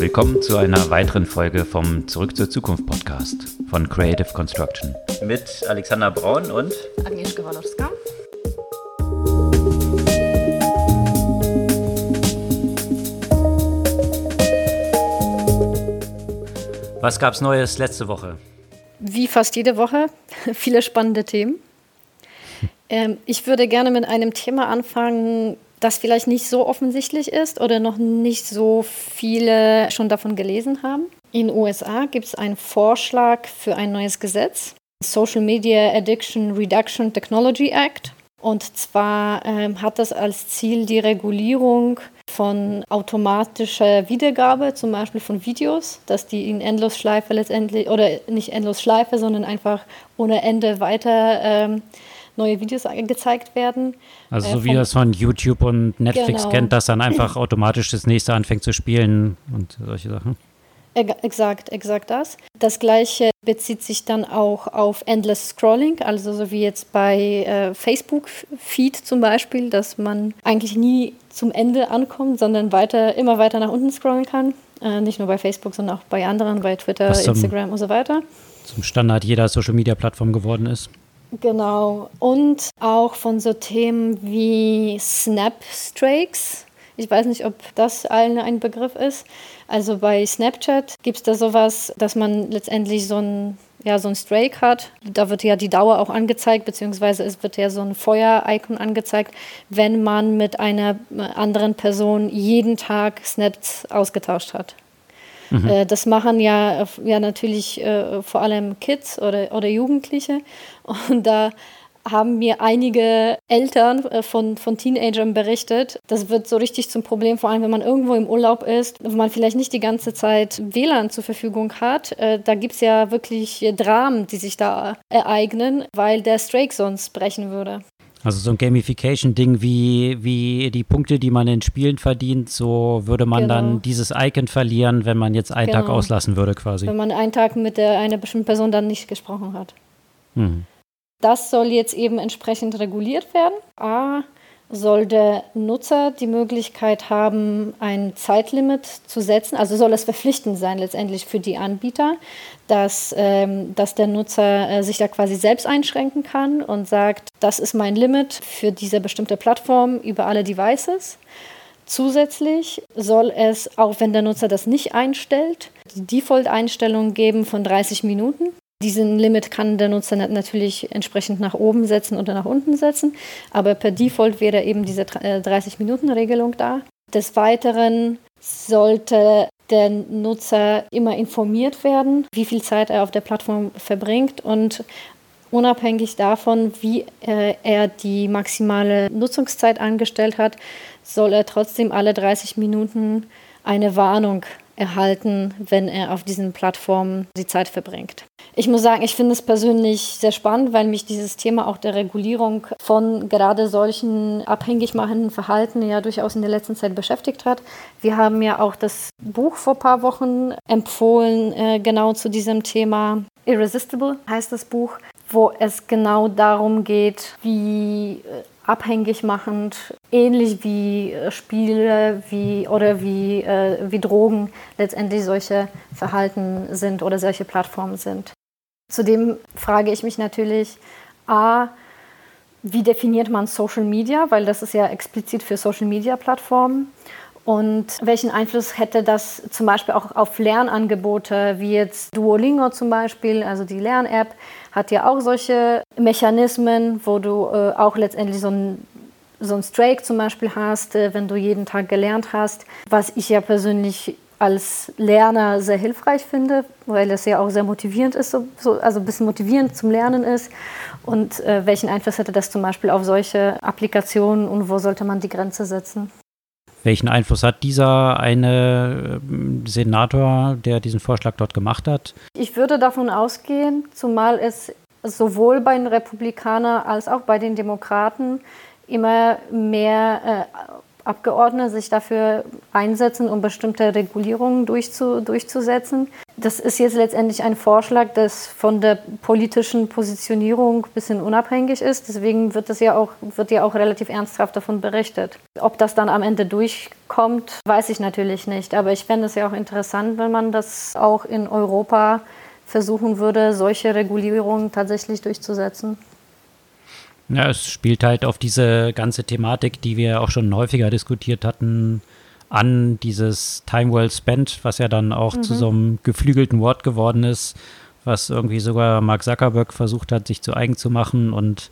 Willkommen zu einer weiteren Folge vom Zurück zur Zukunft Podcast von Creative Construction. Mit Alexander Braun und Agnieszka Walorska. Was gab's Neues letzte Woche? Wie fast jede Woche, viele spannende Themen. Ähm, ich würde gerne mit einem Thema anfangen, das vielleicht nicht so offensichtlich ist oder noch nicht so viele schon davon gelesen haben. In den USA gibt es einen Vorschlag für ein neues Gesetz, Social Media Addiction Reduction Technology Act. Und zwar ähm, hat das als Ziel die Regulierung von automatischer Wiedergabe, zum Beispiel von Videos, dass die in Endlosschleife letztendlich, oder nicht Endlosschleife, sondern einfach ohne Ende weiter ähm, neue Videos gezeigt werden. Also so äh, wie das von YouTube und Netflix genau. kennt, dass dann einfach automatisch das nächste anfängt zu spielen und solche Sachen. Exakt, exakt das. Das gleiche bezieht sich dann auch auf Endless Scrolling, also so wie jetzt bei äh, Facebook Feed zum Beispiel, dass man eigentlich nie zum Ende ankommt, sondern weiter, immer weiter nach unten scrollen kann. Äh, nicht nur bei Facebook, sondern auch bei anderen, bei Twitter, Instagram und so weiter. Zum Standard jeder Social Media Plattform geworden ist. Genau. Und auch von so Themen wie Snap-Strakes. Ich weiß nicht, ob das allen ein Begriff ist. Also bei Snapchat gibt es da sowas, dass man letztendlich so ein ja, so ein Strake hat. Da wird ja die Dauer auch angezeigt, beziehungsweise es wird ja so ein Feuer-Icon angezeigt, wenn man mit einer anderen Person jeden Tag Snaps ausgetauscht hat. Mhm. Äh, das machen ja, ja natürlich äh, vor allem Kids oder, oder Jugendliche. Und da haben mir einige Eltern äh, von, von Teenagern berichtet. Das wird so richtig zum Problem, vor allem wenn man irgendwo im Urlaub ist, wo man vielleicht nicht die ganze Zeit WLAN zur Verfügung hat. Da gibt es ja wirklich Dramen, die sich da ereignen, weil der Strake sonst brechen würde. Also so ein Gamification-Ding wie, wie die Punkte, die man in Spielen verdient, so würde man genau. dann dieses Icon verlieren, wenn man jetzt einen genau. Tag auslassen würde quasi. Wenn man einen Tag mit der, einer bestimmten Person dann nicht gesprochen hat. Mhm. Das soll jetzt eben entsprechend reguliert werden. A, soll der Nutzer die Möglichkeit haben, ein Zeitlimit zu setzen. Also soll es verpflichtend sein letztendlich für die Anbieter, dass, ähm, dass der Nutzer äh, sich da quasi selbst einschränken kann und sagt, das ist mein Limit für diese bestimmte Plattform über alle Devices. Zusätzlich soll es, auch wenn der Nutzer das nicht einstellt, die Default-Einstellung geben von 30 Minuten. Diesen Limit kann der Nutzer natürlich entsprechend nach oben setzen oder nach unten setzen, aber per Default wäre eben diese 30-Minuten-Regelung äh, da. Des Weiteren sollte der Nutzer immer informiert werden, wie viel Zeit er auf der Plattform verbringt und unabhängig davon, wie äh, er die maximale Nutzungszeit angestellt hat, soll er trotzdem alle 30 Minuten eine Warnung erhalten, wenn er auf diesen Plattformen die Zeit verbringt. Ich muss sagen, ich finde es persönlich sehr spannend, weil mich dieses Thema auch der Regulierung von gerade solchen abhängig machenden Verhalten ja durchaus in der letzten Zeit beschäftigt hat. Wir haben ja auch das Buch vor ein paar Wochen empfohlen, äh, genau zu diesem Thema. Irresistible heißt das Buch, wo es genau darum geht, wie äh, abhängig machend, ähnlich wie äh, Spiele wie, oder wie, äh, wie Drogen letztendlich solche Verhalten sind oder solche Plattformen sind. Zudem frage ich mich natürlich, a, wie definiert man Social Media, weil das ist ja explizit für Social Media Plattformen. Und welchen Einfluss hätte das zum Beispiel auch auf Lernangebote, wie jetzt Duolingo zum Beispiel, also die Lern-App, hat ja auch solche Mechanismen, wo du äh, auch letztendlich so ein so ein Strike zum Beispiel hast, äh, wenn du jeden Tag gelernt hast, was ich ja persönlich als Lerner sehr hilfreich finde, weil es ja auch sehr motivierend ist, so, so, also ein bisschen motivierend zum Lernen ist. Und äh, welchen Einfluss hätte das zum Beispiel auf solche Applikationen und wo sollte man die Grenze setzen? Welchen Einfluss hat dieser eine ähm, Senator, der diesen Vorschlag dort gemacht hat? Ich würde davon ausgehen, zumal es sowohl bei den Republikanern als auch bei den Demokraten immer mehr äh, Abgeordnete sich dafür einsetzen, um bestimmte Regulierungen durchzu, durchzusetzen. Das ist jetzt letztendlich ein Vorschlag, das von der politischen Positionierung ein bisschen unabhängig ist. Deswegen wird, das ja auch, wird ja auch relativ ernsthaft davon berichtet. Ob das dann am Ende durchkommt, weiß ich natürlich nicht. Aber ich fände es ja auch interessant, wenn man das auch in Europa versuchen würde, solche Regulierungen tatsächlich durchzusetzen. Ja, es spielt halt auf diese ganze Thematik, die wir auch schon häufiger diskutiert hatten, an dieses Time Well Spent, was ja dann auch mhm. zu so einem geflügelten Wort geworden ist, was irgendwie sogar Mark Zuckerberg versucht hat, sich zu eigen zu machen und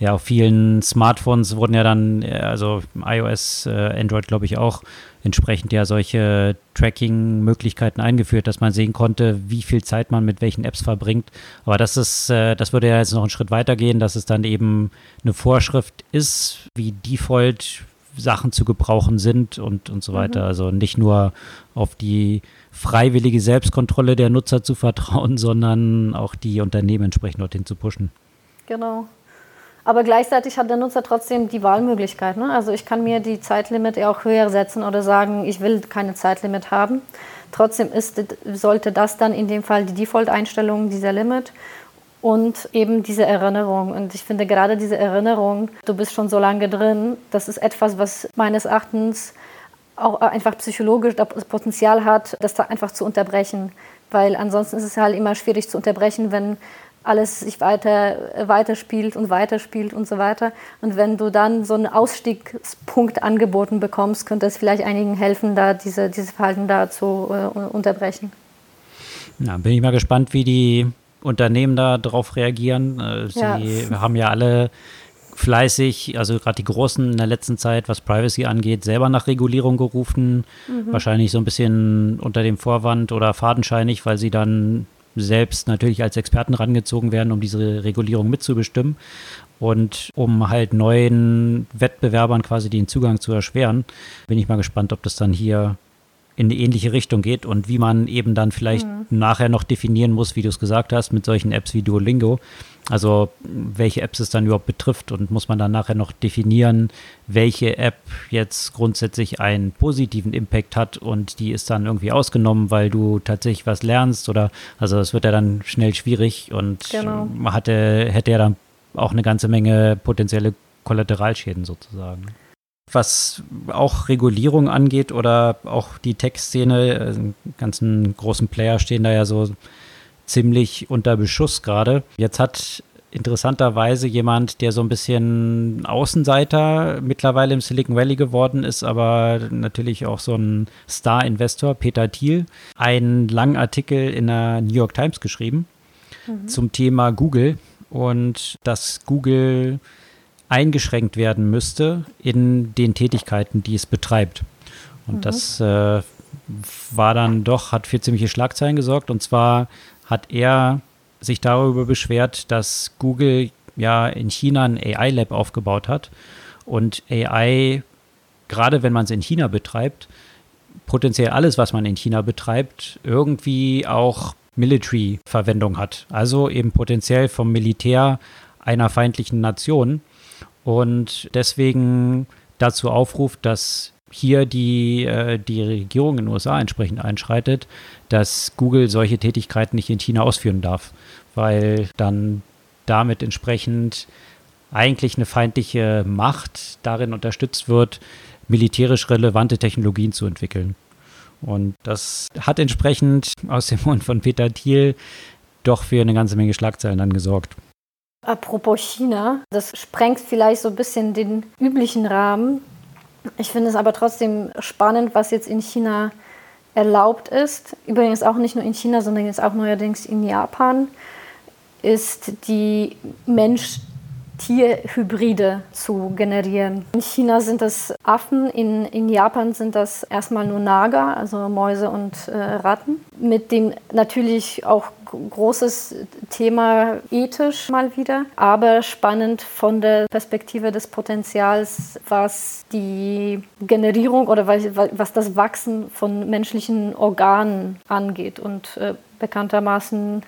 ja, auf vielen Smartphones wurden ja dann, äh, also iOS, äh, Android glaube ich auch, entsprechend ja solche Tracking-Möglichkeiten eingeführt, dass man sehen konnte, wie viel Zeit man mit welchen Apps verbringt. Aber das ist, äh, das würde ja jetzt noch einen Schritt weiter gehen, dass es dann eben eine Vorschrift ist, wie Default Sachen zu gebrauchen sind und, und so weiter. Mhm. Also nicht nur auf die freiwillige Selbstkontrolle der Nutzer zu vertrauen, sondern auch die Unternehmen entsprechend dorthin zu pushen. Genau. Aber gleichzeitig hat der Nutzer trotzdem die Wahlmöglichkeit. Ne? Also ich kann mir die Zeitlimit auch höher setzen oder sagen, ich will keine Zeitlimit haben. Trotzdem ist, sollte das dann in dem Fall die Default-Einstellung dieser Limit und eben diese Erinnerung. Und ich finde gerade diese Erinnerung, du bist schon so lange drin, das ist etwas, was meines Erachtens auch einfach psychologisch das Potenzial hat, das da einfach zu unterbrechen. Weil ansonsten ist es halt immer schwierig zu unterbrechen, wenn alles sich weiter weiterspielt und weiterspielt und so weiter. Und wenn du dann so einen Ausstiegspunkt angeboten bekommst, könnte es vielleicht einigen helfen, da diese, diese Verhalten da zu äh, unterbrechen. Ja, bin ich mal gespannt, wie die Unternehmen da drauf reagieren. Äh, sie ja. haben ja alle fleißig, also gerade die Großen in der letzten Zeit, was Privacy angeht, selber nach Regulierung gerufen. Mhm. Wahrscheinlich so ein bisschen unter dem Vorwand oder fadenscheinig, weil sie dann selbst natürlich als Experten rangezogen werden, um diese Regulierung mitzubestimmen und um halt neuen Wettbewerbern quasi den Zugang zu erschweren. Bin ich mal gespannt, ob das dann hier in eine ähnliche Richtung geht und wie man eben dann vielleicht mhm. nachher noch definieren muss, wie du es gesagt hast, mit solchen Apps wie Duolingo. Also welche Apps es dann überhaupt betrifft und muss man dann nachher noch definieren, welche App jetzt grundsätzlich einen positiven Impact hat und die ist dann irgendwie ausgenommen, weil du tatsächlich was lernst oder also das wird ja dann schnell schwierig und genau. man hatte, hätte ja dann auch eine ganze Menge potenzielle Kollateralschäden sozusagen was auch Regulierung angeht oder auch die Tech-Szene, äh, ganzen großen Player stehen da ja so ziemlich unter Beschuss gerade. Jetzt hat interessanterweise jemand, der so ein bisschen Außenseiter mittlerweile im Silicon Valley geworden ist, aber natürlich auch so ein Star-Investor, Peter Thiel, einen langen Artikel in der New York Times geschrieben mhm. zum Thema Google und dass Google eingeschränkt werden müsste in den Tätigkeiten, die es betreibt. Und mhm. das äh, war dann doch, hat für ziemliche Schlagzeilen gesorgt. Und zwar hat er sich darüber beschwert, dass Google ja in China ein AI-Lab aufgebaut hat und AI, gerade wenn man es in China betreibt, potenziell alles, was man in China betreibt, irgendwie auch Military-Verwendung hat. Also eben potenziell vom Militär einer feindlichen Nation und deswegen dazu aufruft, dass hier die, äh, die Regierung in den USA entsprechend einschreitet, dass Google solche Tätigkeiten nicht in China ausführen darf, weil dann damit entsprechend eigentlich eine feindliche Macht darin unterstützt wird, militärisch relevante Technologien zu entwickeln. Und das hat entsprechend aus dem Mund von Peter Thiel doch für eine ganze Menge Schlagzeilen dann gesorgt. Apropos China, das sprengt vielleicht so ein bisschen den üblichen Rahmen. Ich finde es aber trotzdem spannend, was jetzt in China erlaubt ist. Übrigens auch nicht nur in China, sondern jetzt auch neuerdings in Japan, ist die Mensch Tierhybride zu generieren. In China sind das Affen, in, in Japan sind das erstmal nur Nager, also Mäuse und äh, Ratten. Mit dem natürlich auch großes Thema ethisch mal wieder, aber spannend von der Perspektive des Potenzials, was die Generierung oder was das Wachsen von menschlichen Organen angeht. Und äh, bekanntermaßen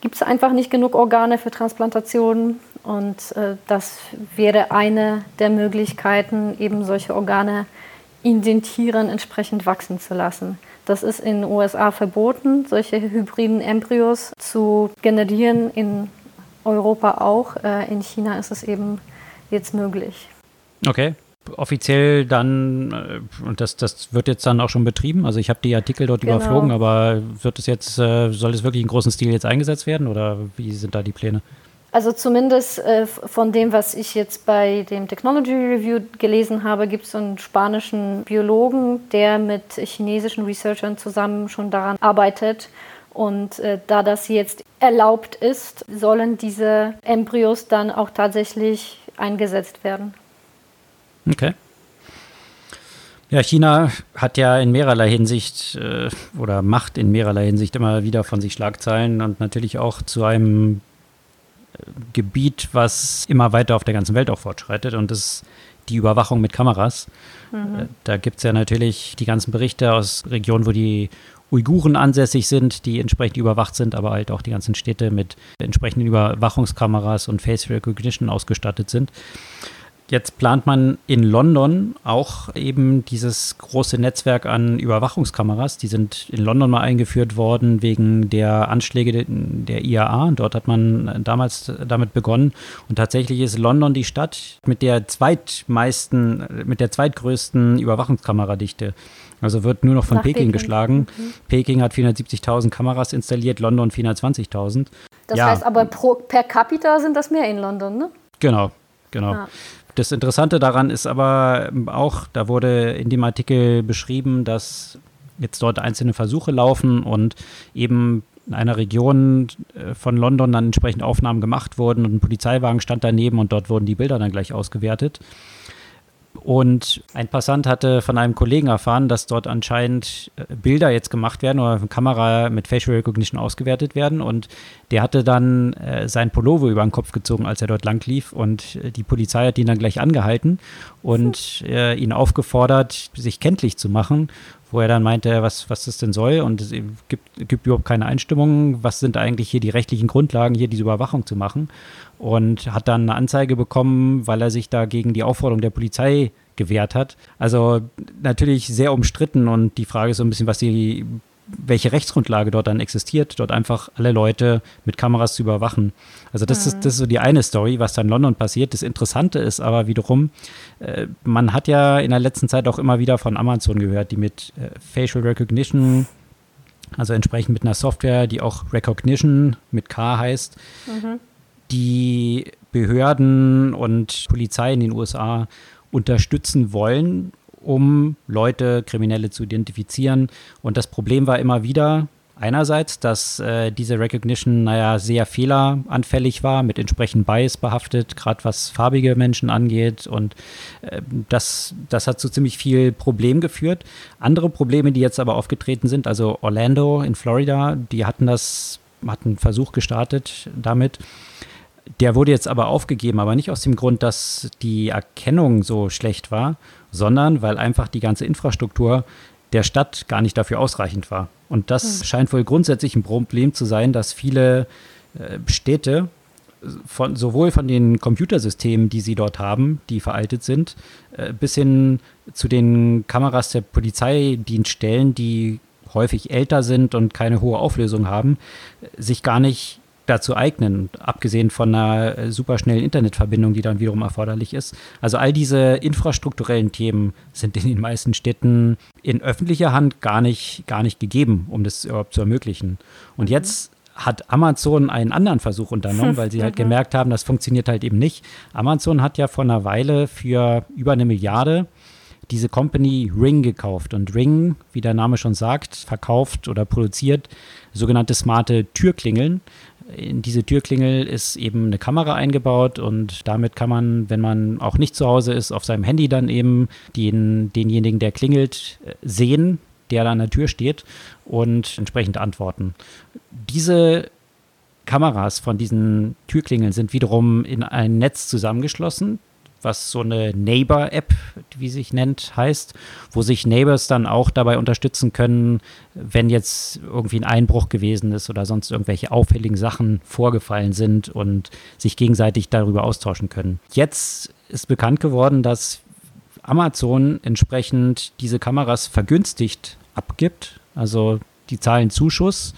gibt es einfach nicht genug Organe für Transplantationen Und äh, das wäre eine der Möglichkeiten, eben solche Organe in den Tieren entsprechend wachsen zu lassen. Das ist in den USA verboten, solche hybriden Embryos zu generieren, in Europa auch. Äh, in China ist es eben jetzt möglich. Okay. Offiziell dann, äh, und das, das wird jetzt dann auch schon betrieben, also ich habe die Artikel dort genau. überflogen, aber wird es jetzt, äh, soll es wirklich in großen Stil jetzt eingesetzt werden oder wie sind da die Pläne? Also zumindest äh, von dem, was ich jetzt bei dem Technology Review gelesen habe, gibt es einen spanischen Biologen, der mit chinesischen Researchern zusammen schon daran arbeitet. Und äh, da das jetzt erlaubt ist, sollen diese Embryos dann auch tatsächlich eingesetzt werden. Okay. Ja, China hat ja in mehrerlei Hinsicht äh, oder macht in mehrerlei Hinsicht immer wieder von sich Schlagzeilen und natürlich auch zu einem Gebiet, was immer weiter auf der ganzen Welt auch fortschreitet und das ist die Überwachung mit Kameras. Mhm. Äh, da gibt es ja natürlich die ganzen Berichte aus Regionen, wo die Uiguren ansässig sind, die entsprechend überwacht sind, aber halt auch die ganzen Städte mit entsprechenden Überwachungskameras und Face Recognition ausgestattet sind. Jetzt plant man in London auch eben dieses große Netzwerk an Überwachungskameras. Die sind in London mal eingeführt worden wegen der Anschläge der IAA. Dort hat man damals damit begonnen. Und tatsächlich ist London die Stadt mit der zweitmeisten, mit der zweitgrößten Überwachungskameradichte. Also wird nur noch von Peking, Peking, geschlagen. Mhm. Peking hat 470.000 Kameras installiert, London 420.000. Das ja. heißt aber pro, per capita sind das mehr in London, ne? Genau, genau. Ja. Das Interessante daran ist aber auch, da wurde in dem Artikel beschrieben, dass jetzt dort einzelne Versuche laufen und eben in einer Region äh, von London dann entsprechend Aufnahmen gemacht wurden und ein Polizeiwagen stand daneben und dort wurden die Bilder dann gleich ausgewertet. Und ein Passant hatte von einem Kollegen erfahren, dass dort anscheinend äh, Bilder jetzt gemacht werden oder eine Kamera mit Facial Recognition ausgewertet werden. Und der hatte dann äh, sein Pullover über den Kopf gezogen, als er dort lang lief. Und äh, die Polizei hat ihn dann gleich angehalten und äh, ihn aufgefordert, sich kenntlich zu machen wo er dann meinte, was, was das denn soll und es gibt, gibt überhaupt keine Einstimmung, was sind eigentlich hier die rechtlichen Grundlagen, hier diese Überwachung zu machen und hat dann eine Anzeige bekommen, weil er sich da gegen die Aufforderung der Polizei gewehrt hat. Also natürlich sehr umstritten und die Frage ist so ein bisschen, was die welche Rechtsgrundlage dort dann existiert, dort einfach alle Leute mit Kameras zu überwachen. Also das, mhm. ist, das ist so die eine Story, was da in London passiert. Das Interessante ist aber wiederum, äh, man hat ja in der letzten Zeit auch immer wieder von Amazon gehört, die mit äh, Facial Recognition, also entsprechend mit einer Software, die auch Recognition mit K heißt, mhm. die Behörden und Polizei in den USA unterstützen wollen, um Leute, Kriminelle zu identifizieren. Und das Problem war immer wieder, einerseits, dass äh, diese Recognition, naja, sehr fehleranfällig war, mit entsprechend Bias behaftet, gerade was farbige Menschen angeht. Und äh, das, das hat zu ziemlich viel Problem geführt. Andere Probleme, die jetzt aber aufgetreten sind, also Orlando in Florida, die hatten das, hatten einen Versuch gestartet damit. Der wurde jetzt aber aufgegeben, aber nicht aus dem Grund, dass die Erkennung so schlecht war, sondern weil einfach die ganze Infrastruktur der Stadt gar nicht dafür ausreichend war. Und das mhm. scheint wohl grundsätzlich ein Problem zu sein, dass viele äh, Städte von, sowohl von den Computersystemen, die sie dort haben, die veraltet sind, äh, bis hin zu den Kameras der Polizeidienststellen, die häufig älter sind und keine hohe Auflösung haben, sich gar nicht dazu eignen, abgesehen von einer äh, superschnellen Internetverbindung, die dann wiederum erforderlich ist. Also all diese infrastrukturellen Themen sind in den meisten Städten in öffentlicher Hand gar nicht, gar nicht gegeben, um das überhaupt zu ermöglichen. Und mhm. jetzt hat Amazon einen anderen Versuch unternommen, weil sie halt mhm. gemerkt haben, das funktioniert halt eben nicht. Amazon hat ja vor einer Weile für über eine Milliarde diese Company Ring gekauft. Und Ring, wie der Name schon sagt, verkauft oder produziert sogenannte smarte Türklingeln in diese Türklingel ist eben eine Kamera eingebaut und damit kann man, wenn man auch nicht zu Hause ist, auf seinem Handy dann eben den, denjenigen, der klingelt, äh, sehen, der da an der Tür steht und entsprechend antworten. Diese Kameras von diesen Türklingeln sind wiederum in ein Netz zusammengeschlossen. Was so eine Neighbor-App, wie sich nennt, heißt, wo sich Neighbors dann auch dabei unterstützen können, wenn jetzt irgendwie ein Einbruch gewesen ist oder sonst irgendwelche auffälligen Sachen vorgefallen sind und sich gegenseitig darüber austauschen können. Jetzt ist bekannt geworden, dass Amazon entsprechend diese Kameras vergünstigt abgibt. Also die zahlen Zuschuss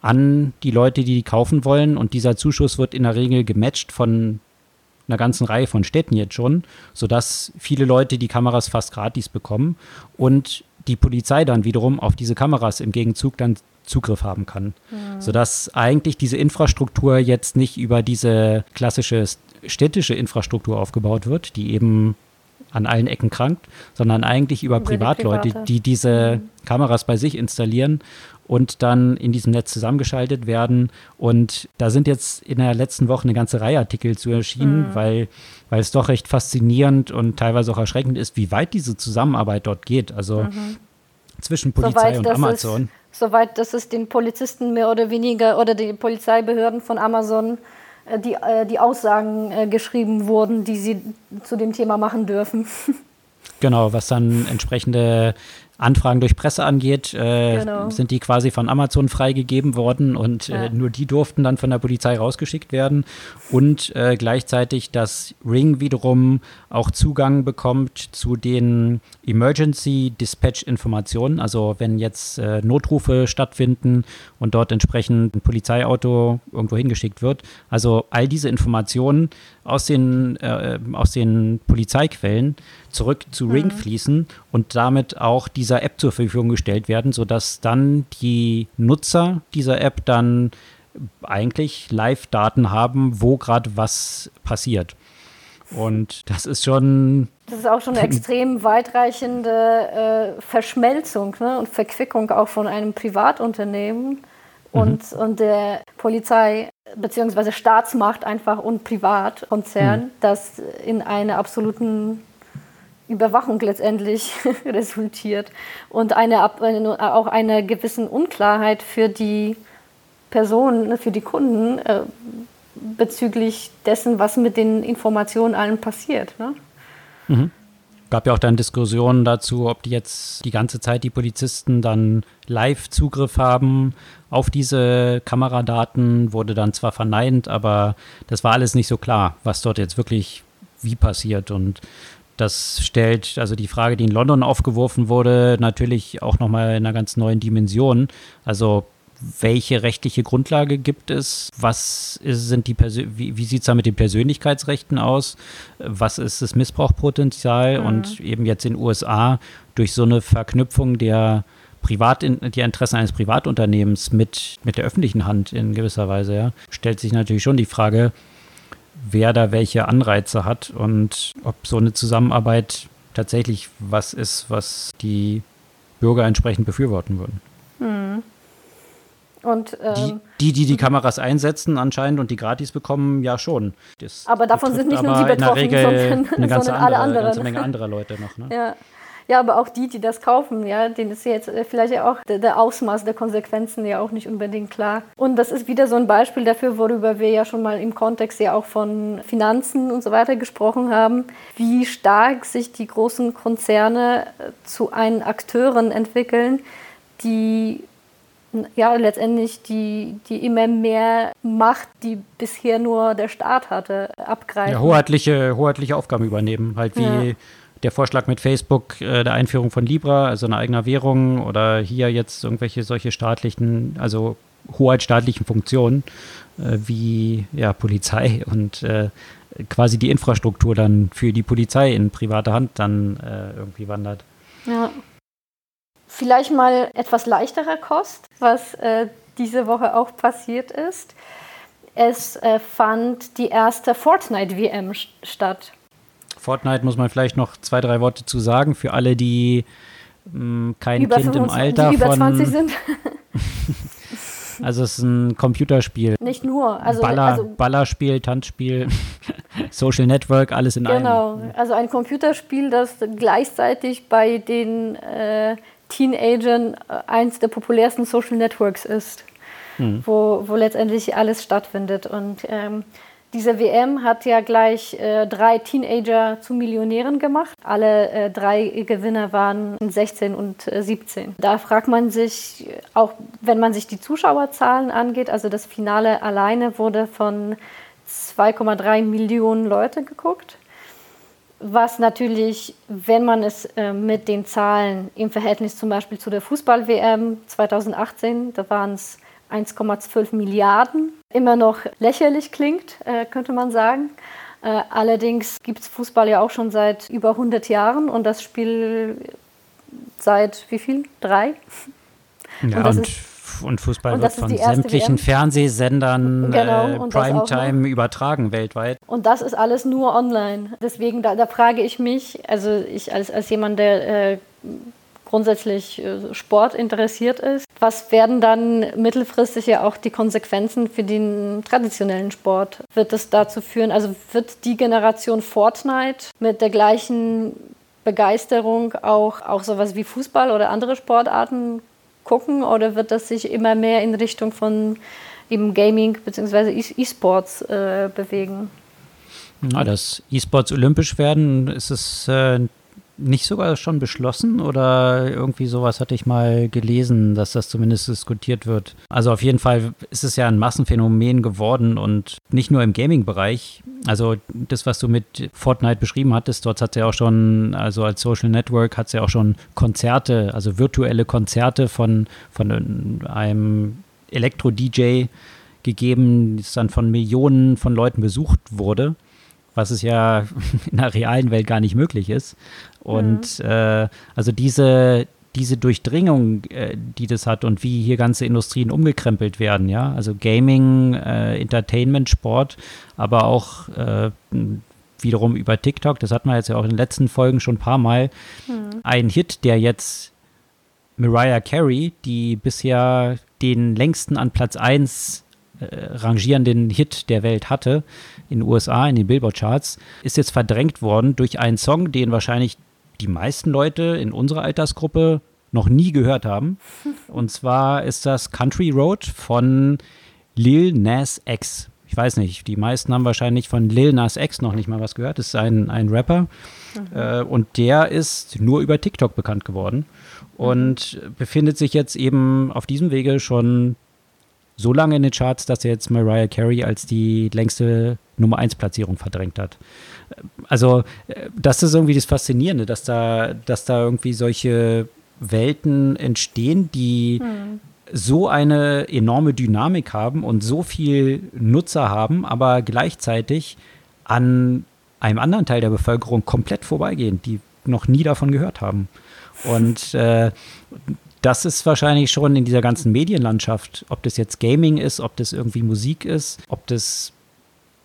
an die Leute, die die kaufen wollen. Und dieser Zuschuss wird in der Regel gematcht von einer ganzen Reihe von Städten jetzt schon, sodass viele Leute die Kameras fast gratis bekommen und die Polizei dann wiederum auf diese Kameras im Gegenzug dann Zugriff haben kann. Mhm. Sodass eigentlich diese Infrastruktur jetzt nicht über diese klassische städtische Infrastruktur aufgebaut wird, die eben an allen Ecken krankt, sondern eigentlich über Privatleute, die diese mhm. Kameras bei sich installieren und dann in diesem Netz zusammengeschaltet werden. Und da sind jetzt in der letzten Woche eine ganze Reihe Artikel zu erschienen, mhm. weil, weil es doch recht faszinierend und teilweise auch erschreckend ist, wie weit diese Zusammenarbeit dort geht. Also mhm. zwischen Polizei soweit, und Amazon. Soweit, dass es den Polizisten mehr oder weniger oder die Polizeibehörden von Amazon äh, die, äh, die Aussagen äh, geschrieben wurden, die sie zu dem Thema machen dürfen. Genau, was dann entsprechende Anfragen durch Presse angeht, äh, genau. sind die quasi von Amazon freigegeben worden und äh, ja. äh, nur die durften dann von der Polizei rausgeschickt werden und äh, gleichzeitig, dass Ring wiederum auch Zugang bekommt zu den Emergency Dispatch Informationen, also wenn jetzt äh, Notrufe stattfinden und dort entsprechend ein Polizeiauto irgendwo hingeschickt wird. Also all diese Informationen aus den, äh, aus den Polizeiquellen zurück zu Ring mhm. fließen und damit auch dieser App zur Verfügung gestellt werden, sodass dann die Nutzer dieser App dann eigentlich Live-Daten haben, wo gerade was passiert. Und das ist schon. Das ist auch schon eine extrem weitreichende äh, Verschmelzung ne? und Verquickung auch von einem Privatunternehmen und, mhm. und der Polizei bzw. Staatsmacht einfach und Privatkonzern, mhm. das in einer absoluten Überwachung letztendlich resultiert und eine, auch einer gewissen Unklarheit für die Personen, für die Kunden äh, bezüglich dessen, was mit den Informationen allen passiert. Ne? Mhm. Gab ja auch dann Diskussionen dazu, ob die jetzt die ganze Zeit die Polizisten dann live Zugriff haben auf diese Kameradaten, wurde dann zwar verneint, aber das war alles nicht so klar, was dort jetzt wirklich wie passiert. Und das stellt also die Frage, die in London aufgeworfen wurde, natürlich auch nochmal in einer ganz neuen Dimension. Also welche rechtliche Grundlage gibt es? Was ist, sind die Persö wie, wie sieht es da mit den Persönlichkeitsrechten aus? Was ist das Missbrauchpotenzial? Mhm. Und eben jetzt in den USA durch so eine Verknüpfung der Privat die Interessen eines Privatunternehmens mit, mit der öffentlichen Hand in gewisser Weise, ja, stellt sich natürlich schon die Frage, wer da welche Anreize hat und ob so eine Zusammenarbeit tatsächlich was ist, was die Bürger entsprechend befürworten würden. Mhm. Und, ähm, die, die, die die Kameras einsetzen anscheinend und die gratis bekommen, ja schon. Das aber davon sind nicht nur sie betroffen, sondern, eine ganze sondern andere, alle anderen. Eine ganze Menge anderer Leute noch. Ne? Ja. Ja, aber auch die, die das kaufen, ja, denen ist jetzt äh, vielleicht ja auch der, der, Ausmaß der Konsequenzen ja auch nicht unbedingt klar. Und das ist wieder so ein Beispiel dafür, worüber wir ja schon mal im Kontext ja auch von Finanzen und so weiter gesprochen haben, wie stark sich die großen Konzerne äh, zu einen Akteuren entwickeln, die ja, letztendlich die, die immer mehr Macht, die bisher nur der Staat hatte, abgreifen. Ja, hoheitliche, hoheitliche Aufgaben übernehmen. Halt wie ja der Vorschlag mit Facebook äh, der Einführung von Libra, also eine eigene Währung oder hier jetzt irgendwelche solche staatlichen, also hoheitstaatlichen Funktionen äh, wie ja, Polizei und äh, quasi die Infrastruktur dann für die Polizei in private Hand dann äh, irgendwie wandert. Ja. Vielleicht mal etwas leichterer Kost, was äh, diese Woche auch passiert ist. Es äh, fand die erste Fortnite-WM statt. Fortnite muss man vielleicht noch zwei, drei Worte zu sagen. Für alle, die mh, hm, kein über Kind 25, im Alter die über von. 20 sind. also es ist ein Computerspiel. Nicht nur. Also, Baller, also, Ballerspiel, Tanzspiel, Social Network, alles in genau. einem. Genau. Also ein Computerspiel, das gleichzeitig bei den äh, Teenagern äh, eins der populärsten Social Networks ist. Hm. Wo, wo letztendlich alles stattfindet. Und ähm, Diese WM hat ja gleich äh, drei Teenager zu Millionären gemacht. Alle äh, drei Gewinner waren 16 und äh, 17. Da fragt man sich, auch wenn man sich die Zuschauerzahlen angeht, also das Finale alleine wurde von 2,3 Millionen Leute geguckt. Was natürlich, wenn man es äh, mit den Zahlen im Verhältnis zum Beispiel zu der Fußball-WM 2018, da waren es 1,12 Milliarden immer noch lächerlich klingt, äh, könnte man sagen. Äh, allerdings gibt es Fußball ja auch schon seit über 100 Jahren und das Spiel seit wie viel? Drei? Ja, und, und, ist, und Fußball und wird von sämtlichen WM. Fernsehsendern genau, äh, Primetime übertragen weltweit. Und das ist alles nur online. Deswegen, da, da frage ich mich, also ich als, als jemand, der äh, grundsätzlich äh, Sport interessiert ist. Was werden dann mittelfristig ja auch die Konsequenzen für den traditionellen Sport? Wird es dazu führen, also wird die Generation Fortnite mit der gleichen Begeisterung auch, auch sowas wie Fußball oder andere Sportarten gucken oder wird das sich immer mehr in Richtung von eben Gaming bzw. E-Sports äh, bewegen? Na, dass E-Sports olympisch werden, ist es äh, nicht sogar schon beschlossen oder irgendwie sowas hatte ich mal gelesen, dass das zumindest diskutiert wird. Also auf jeden Fall ist es ja ein Massenphänomen geworden und nicht nur im Gaming-Bereich. Also das, was du mit Fortnite beschrieben hattest, dort hat es ja auch schon, also als Social Network hat es ja auch schon Konzerte, also virtuelle Konzerte von, von einem Elektro-DJ gegeben, das dann von Millionen von Leuten besucht wurde was es ja in der realen Welt gar nicht möglich ist. Und mhm. äh, also diese, diese Durchdringung, äh, die das hat und wie hier ganze Industrien umgekrempelt werden, ja, also Gaming, äh, Entertainment, Sport, aber auch äh, wiederum über TikTok, das hatten wir jetzt ja auch in den letzten Folgen schon ein paar Mal, mhm. ein Hit, der jetzt Mariah Carey, die bisher den längsten an Platz 1 äh, rangierenden Hit der Welt hatte, in den USA, in den Billboard-Charts, ist jetzt verdrängt worden durch einen Song, den wahrscheinlich die meisten Leute in unserer Altersgruppe noch nie gehört haben. Und zwar ist das Country Road von Lil Nas X. Ich weiß nicht, die meisten haben wahrscheinlich von Lil Nas X noch nicht mal was gehört. Das ist ein, ein Rapper. Mhm. Äh, und der ist nur über TikTok bekannt geworden und mhm. befindet sich jetzt eben auf diesem Wege schon so lange in den Charts, dass er jetzt Mariah Carey als die längste Nummer 1 Platzierung verdrängt hat. Also, äh, das ist irgendwie das Faszinierende, dass da, dass da irgendwie solche Welten entstehen, die hm. so eine enorme Dynamik haben und so viel Nutzer haben, aber gleichzeitig an einem anderen Teil der Bevölkerung komplett vorbeigehen, die noch nie davon gehört haben. Und äh, das ist wahrscheinlich schon in dieser ganzen Medienlandschaft, ob das jetzt Gaming ist, ob das irgendwie Musik ist, ob das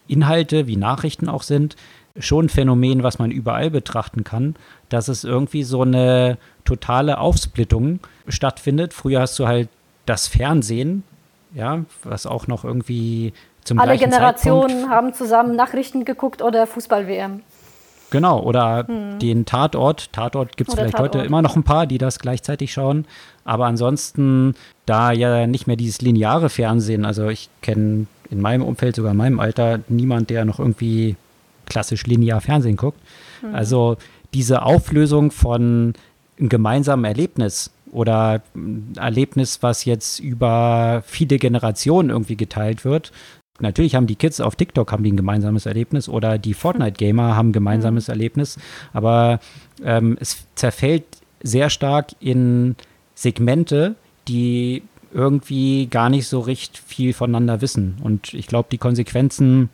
Inhalte wie Nachrichten auch sind, schon ein Phänomen, was man überall betrachten kann, dass es irgendwie so eine totale Aufsplittung stattfindet. Früher hast du halt das Fernsehen, ja, was auch noch irgendwie zum Alle Generationen haben zusammen Nachrichten geguckt oder Fußball-WM. Genau, oder hm. den Tatort. Tatort gibt es vielleicht Tatort. heute immer noch ein paar, die das gleichzeitig schauen. Aber ansonsten, da ja nicht mehr dieses lineare Fernsehen, also ich kenne in meinem Umfeld, sogar in meinem Alter, niemand, der noch irgendwie klassisch linear Fernsehen guckt. Hm. Also diese Auflösung von einem gemeinsamen Erlebnis oder ein Erlebnis, was jetzt über viele Generationen irgendwie geteilt wird, Natürlich haben die Kids auf TikTok haben die ein gemeinsames Erlebnis oder die Fortnite-Gamer haben ein gemeinsames Erlebnis, aber ähm, es zerfällt sehr stark in Segmente, die irgendwie gar nicht so recht viel voneinander wissen. Und ich glaube, die Konsequenzen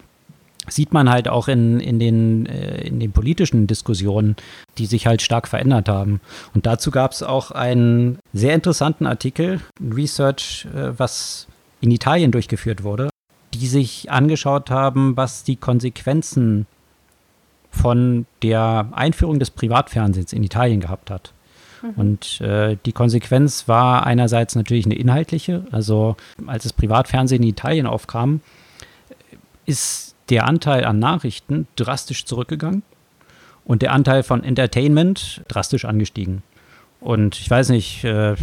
sieht man halt auch in, in, den, äh, in den politischen Diskussionen, die sich halt stark verändert haben. Und dazu gab es auch einen sehr interessanten Artikel, Research, äh, was in Italien durchgeführt wurde die sich angeschaut haben, was die Konsequenzen von der Einführung des Privatfernsehens in Italien gehabt hat. Mhm. Und äh, die Konsequenz war einerseits natürlich eine inhaltliche. Also als das Privatfernsehen in Italien aufkam, ist der Anteil an Nachrichten drastisch zurückgegangen und der Anteil von Entertainment drastisch angestiegen. Und ich weiß nicht, äh,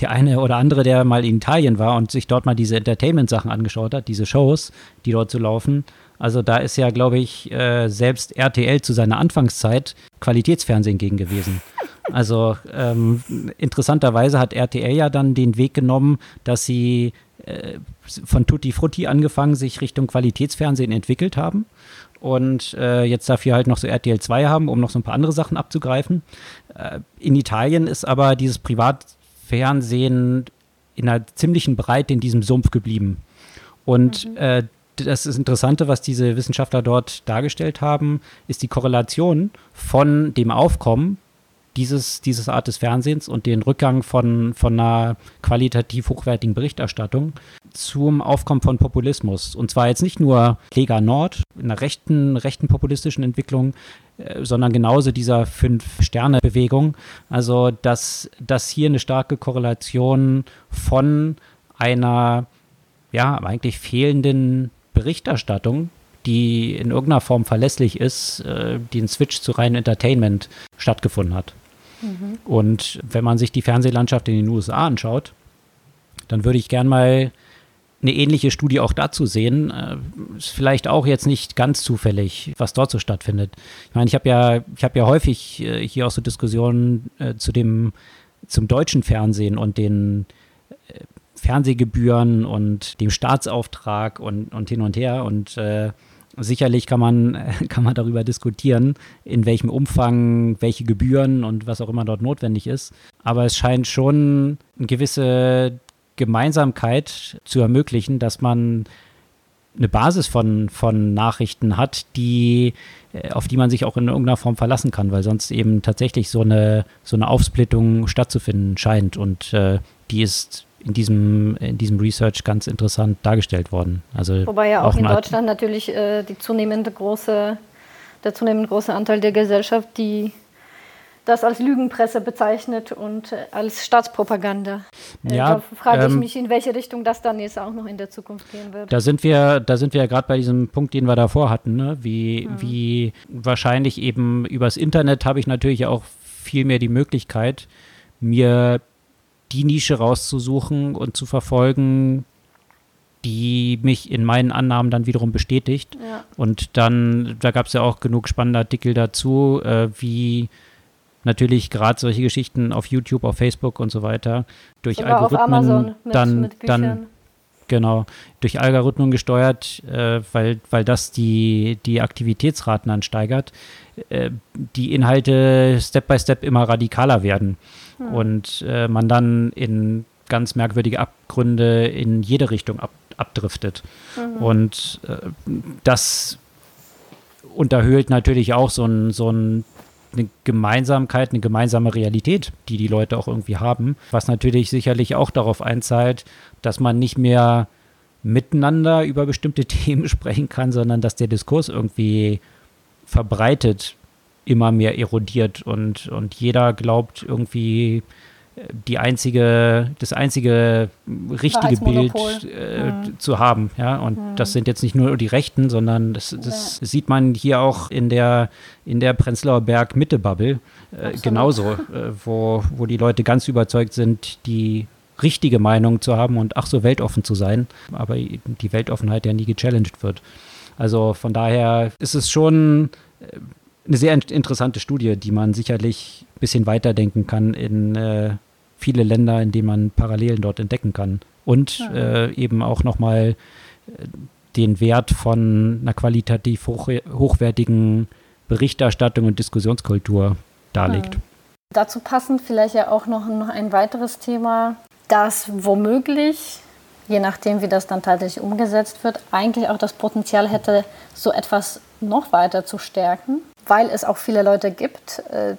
der eine oder andere, der mal in Italien war und sich dort mal diese Entertainment-Sachen angeschaut hat, diese Shows, die dort so laufen, Also da ist ja, glaube ich, äh, selbst RTL zu seiner Anfangszeit Qualitätsfernsehen gegen gewesen. Also ähm, interessanterweise hat RTL ja dann den Weg genommen, dass sie äh, von Tutti Frutti angefangen sich Richtung Qualitätsfernsehen entwickelt haben und äh, jetzt dafür halt noch so RTL 2 haben, um noch so ein paar andere Sachen abzugreifen. Äh, in Italien ist aber dieses Privatfernsehen in einer ziemlichen Breite in diesem Sumpf geblieben. Und mhm. äh, das ist Interessante, was diese Wissenschaftler dort dargestellt haben, ist die Korrelation von dem Aufkommen dieses, dieses Art des Fernsehens und den Rückgang von, von einer qualitativ hochwertigen Berichterstattung zum Aufkommen von Populismus. Und zwar jetzt nicht nur Lega Nord, in einer rechten, rechten populistischen Entwicklung, äh, sondern genauso dieser Fünf-Sterne-Bewegung. Also, dass, dass hier eine starke Korrelation von einer, ja, eigentlich fehlenden Berichterstattung die in irgendeiner Form verlässlich ist, äh, den Switch zu reinem Entertainment stattgefunden hat. Mhm. Und wenn man sich die Fernsehlandschaft in den USA anschaut, dann würde ich gern mal eine ähnliche Studie auch dazu sehen. Äh, ist vielleicht auch jetzt nicht ganz zufällig, was dort so stattfindet. Ich meine, ich habe ja, ich ja häufig äh, hier auch so Diskussionen äh, zu dem, zum deutschen Fernsehen und den Fernsehgebühren und dem Staatsauftrag und, und hin und her. Und äh, Sicherlich kann man, kann man darüber diskutieren, in welchem Umfang, welche Gebühren und was auch immer dort notwendig ist. Aber es scheint schon eine gewisse Gemeinsamkeit zu ermöglichen, dass man eine Basis von, von Nachrichten hat, die, äh, auf die man sich auch in irgendeiner Form verlassen kann, weil sonst eben tatsächlich so eine, so eine Aufsplittung stattzufinden scheint. Und äh, die ist in diesem, in diesem Research ganz interessant dargestellt worden. Also Wobei ja auch, auch in Deutschland natürlich äh, die zunehmende große, der zunehmend große Anteil der Gesellschaft, die das als Lügenpresse bezeichnet und äh, als Staatspropaganda. Äh, ja, da frage ich ähm, mich, in welche Richtung das dann jetzt auch noch in der Zukunft gehen wird. Da sind wir, da sind wir ja gerade bei diesem Punkt, den wir davor hatten, ne? wie, mhm. wie wahrscheinlich eben übers Internet habe ich natürlich auch viel mehr die Möglichkeit, mir die Nische rauszusuchen und zu verfolgen, die mich in meinen Annahmen dann wiederum bestätigt. Ja. Und dann, da gab es ja auch genug spannende Artikel dazu, äh, wie natürlich gerade solche Geschichten auf YouTube, auf Facebook und so weiter durch Sogar Algorithmen mit, dann, mit dann genau durch Algorithmen gesteuert, äh, weil, weil das die, die Aktivitätsraten ansteigert, äh, die Inhalte Step by Step immer radikaler werden. Hm. Und äh, man dann in ganz merkwürdige Abgründe in jede Richtung ab, abdriftet. Mhm. Und äh, das unterhöhlt natürlich auch so, ein, so ein, eine Gemeinsamkeit, eine gemeinsame Realität, die die Leute auch irgendwie haben, was natürlich sicherlich auch darauf einzahlt, dass man nicht mehr miteinander über bestimmte Themen sprechen kann, sondern dass der Diskurs irgendwie verbreitet immer mehr erodiert und, und jeder glaubt irgendwie äh, die einzige, das einzige richtige Bild äh, mhm. zu haben. Ja? Und mhm. das sind jetzt nicht nur die Rechten, sondern das, das ja. sieht man hier auch in der, in der Prenzlauer Berg-Mitte-Bubble äh, genauso, äh, wo, wo die Leute ganz überzeugt sind, die richtige Meinung zu haben und ach so weltoffen zu sein, aber die Weltoffenheit ja nie gechallenged wird. Also von daher ist es schon äh, eine sehr interessante Studie, die man sicherlich ein bisschen weiterdenken kann in äh, viele Länder, in denen man Parallelen dort entdecken kann. Und ja. äh, eben auch nochmal äh, den Wert von einer qualitativ hoch, hochwertigen Berichterstattung und Diskussionskultur darlegt. Ja. Dazu passend vielleicht ja auch noch, noch ein weiteres Thema, das womöglich, je nachdem wie das dann tatsächlich umgesetzt wird, eigentlich auch das Potenzial hätte, so etwas noch weiter zu stärken weil es auch viele Leute gibt, äh,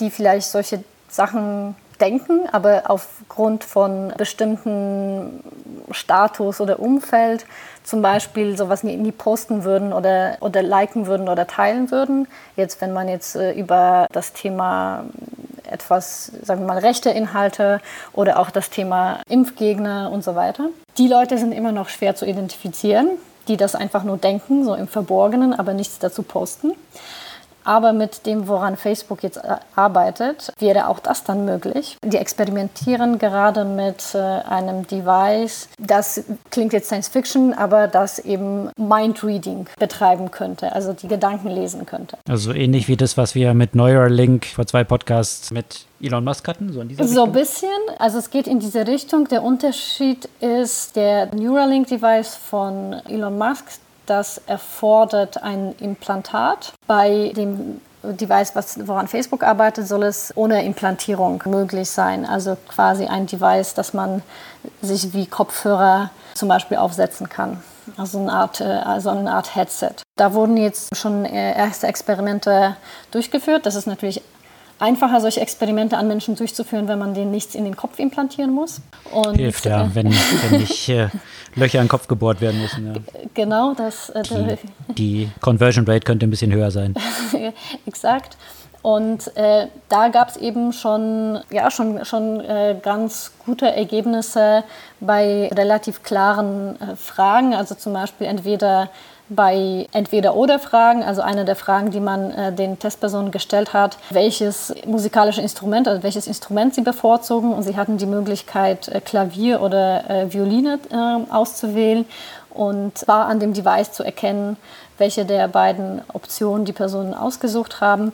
die vielleicht solche Sachen denken, aber aufgrund von bestimmten Status oder Umfeld zum Beispiel sowas nie, posten würden oder, oder liken würden oder teilen würden. Jetzt, wenn man jetzt äh, über das Thema etwas, sagen wir mal, rechte Inhalte oder auch das Thema Impfgegner und so weiter. Die Leute sind immer noch schwer zu identifizieren, die das einfach nur denken, so im Verborgenen, aber nichts dazu posten. Aber mit dem, woran Facebook jetzt äh, arbeitet, wäre auch das dann möglich. Die experimentieren gerade mit äh, einem Device, das klingt jetzt Science Fiction, aber das eben Mindreading betreiben könnte, also die Gedanken lesen könnte. Also ähnlich wie das, was wir mit Neuralink vor zwei Podcasts mit Elon Musk hatten, so in dieser So ein bisschen. Also es geht in diese Richtung. Der Unterschied ist, der Neuralink-Device von Elon Musk, das erfordert ein Implantat. Bei dem Device, was, woran Facebook arbeitet, soll es ohne Implantierung möglich sein. Also quasi ein Device, das man sich wie Kopfhörer zum Beispiel aufsetzen kann. Also eine Art, äh, also eine Art Headset. Da wurden jetzt schon erste Experimente durchgeführt. Das ist natürlich einfacher, solche Experimente an Menschen durchzuführen, wenn man denen nichts in den Kopf implantieren muss. Und, Hilft ja, äh, wenn, wenn nicht äh, Löcher in den Kopf gebohrt werden müssen. Ja. Genau, das. Äh, die, die, Conversion Rate könnte ein bisschen höher sein. Exakt. Und äh, da gab es eben schon, ja, schon, schon äh, ganz gute Ergebnisse bei relativ klaren äh, Fragen. Also zum Beispiel entweder bei Entweder-Oder-Fragen, also eine der Fragen, die man äh, den Testpersonen gestellt hat, welches musikalische Instrument, also welches Instrument sie bevorzugen. Und sie hatten die Möglichkeit, äh, Klavier oder äh, Violine äh, auszuwählen und war an dem Device zu erkennen, welche der beiden Optionen die Personen ausgesucht haben.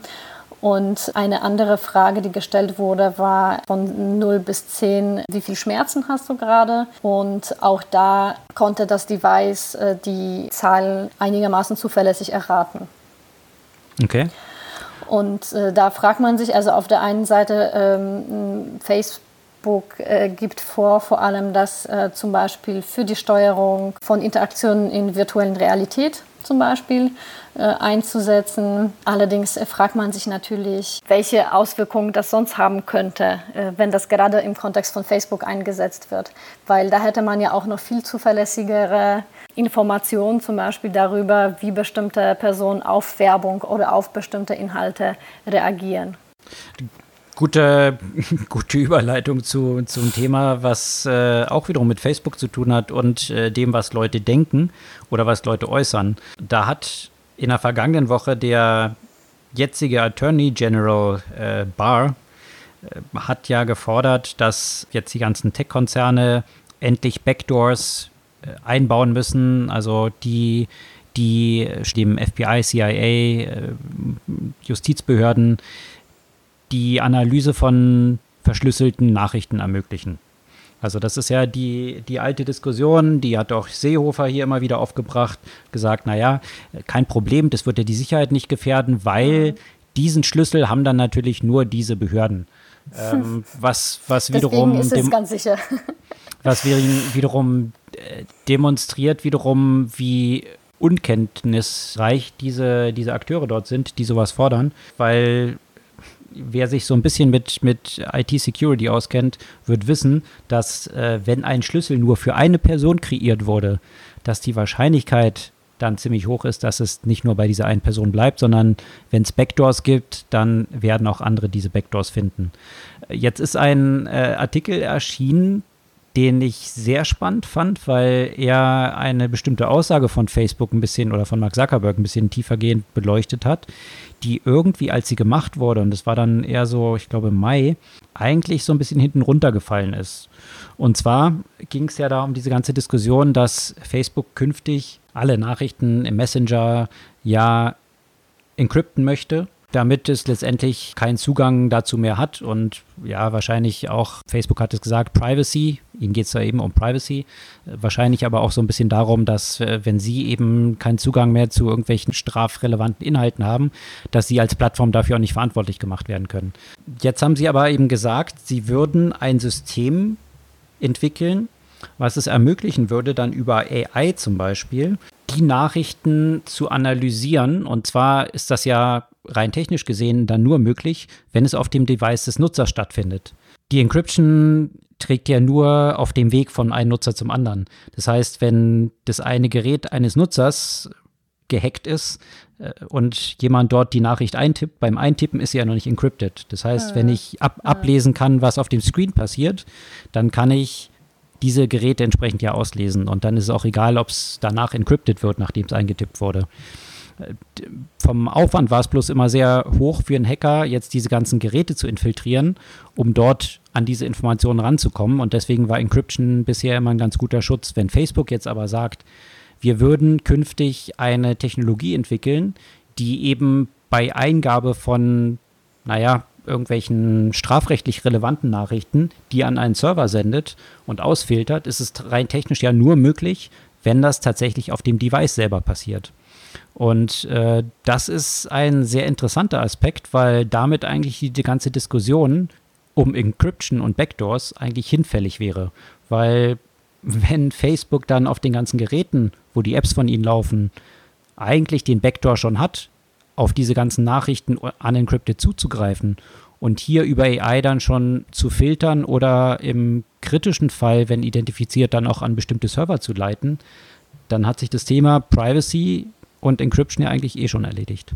Und eine andere Frage, die gestellt wurde, war von 0 bis 10, wie viel Schmerzen hast du gerade? Und auch da konnte das Device äh, die Zahl einigermaßen zuverlässig erraten. Okay. Und äh, da fragt man sich, also auf der einen Seite ähm, Facebook äh, gibt vor, vor allem dass äh, zum Beispiel für die Steuerung von Interaktionen in virtuellen Realität zum Beispiel äh, einzusetzen. Allerdings äh, fragt man sich natürlich, welche Auswirkungen das sonst haben könnte, äh, wenn das gerade im Kontext von Facebook eingesetzt wird. Weil da hätte man ja auch noch viel zuverlässigere Informationen zum Beispiel darüber, wie bestimmte Personen auf Werbung oder auf bestimmte Inhalte reagieren. Gute, gute Überleitung zu, zum Thema, was äh, auch wiederum mit Facebook zu tun hat und äh, dem, was Leute denken oder was Leute äußern. Da hat in der vergangenen Woche der jetzige Attorney General äh, Barr äh, hat ja gefordert, dass jetzt die ganzen Tech-Konzerne endlich Backdoors äh, einbauen müssen, also die die dem FBI, CIA, äh, Justizbehörden die Analyse von verschlüsselten Nachrichten ermöglichen. Also das ist ja die, die alte Diskussion, die hat auch Seehofer hier immer wieder aufgebracht, gesagt, naja, kein Problem, das wird ja die Sicherheit nicht gefährden, weil diesen Schlüssel haben dann natürlich nur diese Behörden. Ähm, was, was wiederum ist es ganz sicher. was wiederum äh, demonstriert wiederum, wie unkenntnisreich diese, diese Akteure dort sind, die sowas fordern, weil wer sich so ein bisschen mit, mit IT-Security auskennt, wird wissen, dass äh, wenn ein Schlüssel nur für eine Person kreiert wurde, dass die Wahrscheinlichkeit dann ziemlich hoch ist, dass es nicht nur bei dieser einen Person bleibt, sondern wenn es Backdoors gibt, dann werden auch andere diese Backdoors finden. Jetzt ist ein äh, Artikel erschienen, den ich sehr spannend fand, weil er eine bestimmte Aussage von Facebook ein bisschen oder von Mark Zuckerberg ein bisschen tiefergehend beleuchtet hat, die irgendwie, als sie gemacht wurde, und das war dann eher so, ich glaube, Mai, eigentlich so ein bisschen hinten runtergefallen ist. Und zwar ging es ja da um diese ganze Diskussion, dass Facebook künftig alle Nachrichten im Messenger ja encrypten möchte damit es letztendlich keinen Zugang dazu mehr hat und ja, wahrscheinlich auch, Facebook hat es gesagt, Privacy, ihnen geht es da eben um Privacy, wahrscheinlich aber auch so ein bisschen darum, dass äh, wenn sie eben keinen Zugang mehr zu irgendwelchen strafrelevanten Inhalten haben, dass sie als Plattform dafür auch nicht verantwortlich gemacht werden können. Jetzt haben sie aber eben gesagt, sie würden ein System entwickeln, was es ermöglichen würde, dann über AI zum Beispiel, die Nachrichten zu analysieren. Und zwar ist das ja rein technisch gesehen dann nur möglich, wenn es auf dem Device des Nutzers stattfindet. Die Encryption trägt ja nur auf dem Weg von einem Nutzer zum anderen. Das heißt, wenn das eine Gerät eines Nutzers gehackt ist äh, und jemand dort die Nachricht eintippt, beim Eintippen ist sie ja noch nicht encrypted. Das heißt, wenn ich ab ablesen kann, was auf dem Screen passiert, dann kann ich diese Geräte entsprechend ja auslesen und dann ist es auch egal, ob es danach encrypted wird, nachdem es eingetippt wurde. Vom Aufwand war es bloß immer sehr hoch für einen Hacker, jetzt diese ganzen Geräte zu infiltrieren, um dort an diese Informationen ranzukommen. Und deswegen war Encryption bisher immer ein ganz guter Schutz. Wenn Facebook jetzt aber sagt, wir würden künftig eine Technologie entwickeln, die eben bei Eingabe von, naja, irgendwelchen strafrechtlich relevanten Nachrichten, die an einen Server sendet und ausfiltert, ist es rein technisch ja nur möglich, wenn das tatsächlich auf dem Device selber passiert. Und äh, das ist ein sehr interessanter Aspekt, weil damit eigentlich die, die ganze Diskussion um Encryption und Backdoors eigentlich hinfällig wäre. Weil wenn Facebook dann auf den ganzen Geräten, wo die Apps von ihnen laufen, eigentlich den Backdoor schon hat, auf diese ganzen Nachrichten unencrypted zuzugreifen und hier über AI dann schon zu filtern oder im kritischen Fall, wenn identifiziert, dann auch an bestimmte Server zu leiten, dann hat sich das Thema Privacy und Encryption ja eigentlich eh schon erledigt.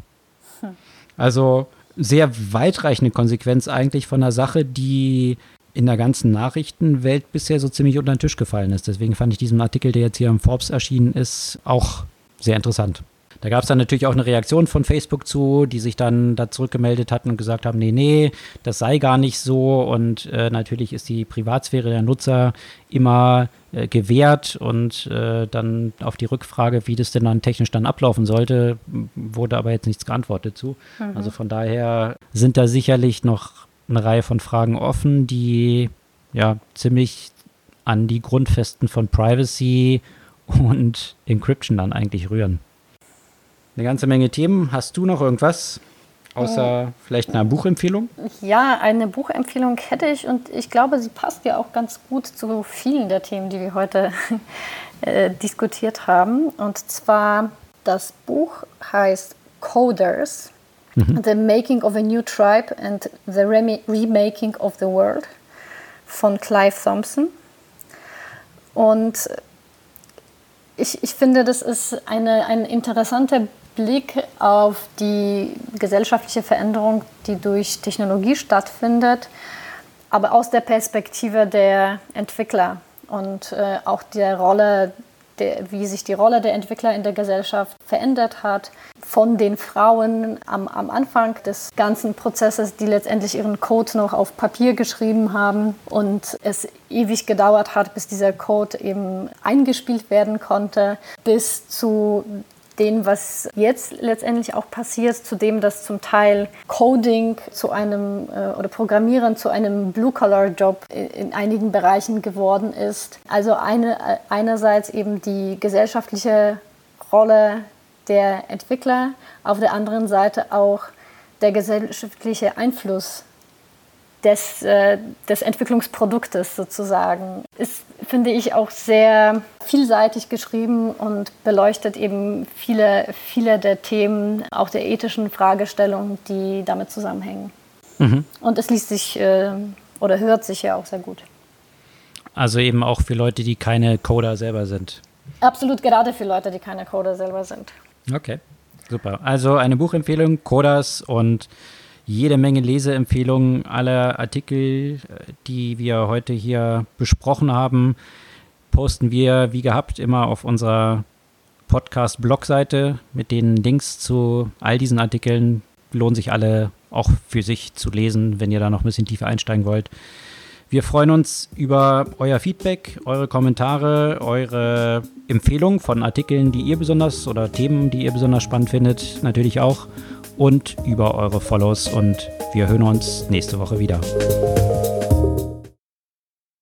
Hm. Also sehr weitreichende Konsequenz eigentlich von einer Sache, die in der ganzen Nachrichtenwelt bisher so ziemlich unter den Tisch gefallen ist. Deswegen fand ich diesen Artikel, der jetzt hier im Forbes erschienen ist, auch sehr interessant. Da gab es dann natürlich auch eine Reaktion von Facebook zu, die sich dann da zurückgemeldet hatten und gesagt haben, nee, nee, das sei gar nicht so. Und äh, natürlich ist die Privatsphäre der Nutzer immer äh, gewährt. Und äh, dann auf die Rückfrage, wie das denn dann technisch dann ablaufen sollte, wurde aber jetzt nichts geantwortet zu. Mhm. Also von daher sind da sicherlich noch eine Reihe von Fragen offen, die ja ziemlich an die Grundfesten von Privacy und Encryption dann eigentlich rühren eine ganze Menge Themen. Hast du noch irgendwas? Außer vielleicht eine Buchempfehlung? Ja, eine Buchempfehlung hätte ich und ich glaube, sie passt ja auch ganz gut zu vielen der Themen, die wir heute äh, diskutiert haben. Und zwar das Buch heißt Coders, mhm. The Making of a New Tribe and the Remaking of the World von Clive Thompson. Und ich, ich finde, das ist eine, ein interessanter Blick auf die gesellschaftliche Veränderung, die durch Technologie stattfindet, aber aus der Perspektive der Entwickler und äh, auch der Rolle, der, wie sich die Rolle der Entwickler in der Gesellschaft verändert hat, von den Frauen am, am Anfang des ganzen Prozesses, die letztendlich ihren Code noch auf Papier geschrieben haben und es ewig gedauert hat, bis dieser Code eben eingespielt werden konnte, bis zu dem, was jetzt letztendlich auch passiert, zu dem, dass zum Teil Coding zu einem äh, oder Programmieren zu einem Blue-Collar-Job in, in, einigen Bereichen geworden ist. Also eine, äh, einerseits eben die gesellschaftliche Rolle der Entwickler, auf der anderen Seite auch der gesellschaftliche Einfluss des, äh, des Entwicklungsproduktes sozusagen. Ist, finde ich, auch sehr vielseitig geschrieben und beleuchtet eben viele, viele der Themen, auch der ethischen Fragestellungen, die damit zusammenhängen. Mhm. Und es liest sich äh, oder hört sich ja auch sehr gut. Also eben auch für Leute, die keine Coder selber sind. Absolut, gerade für Leute, die keine Coder selber sind. Okay, super. Also eine Buchempfehlung, Coders und jede Menge Leseempfehlungen aller Artikel, die wir heute hier besprochen haben, posten wir wie gehabt immer auf unserer Podcast-Blogseite mit den Links zu all diesen Artikeln. Lohnen sich alle auch für sich zu lesen, wenn ihr da noch ein bisschen tiefer einsteigen wollt. Wir freuen uns über euer Feedback, eure Kommentare, eure Empfehlungen von Artikeln, die ihr besonders oder Themen, die ihr besonders spannend findet, natürlich auch und über eure Follows und wir hören uns nächste Woche wieder.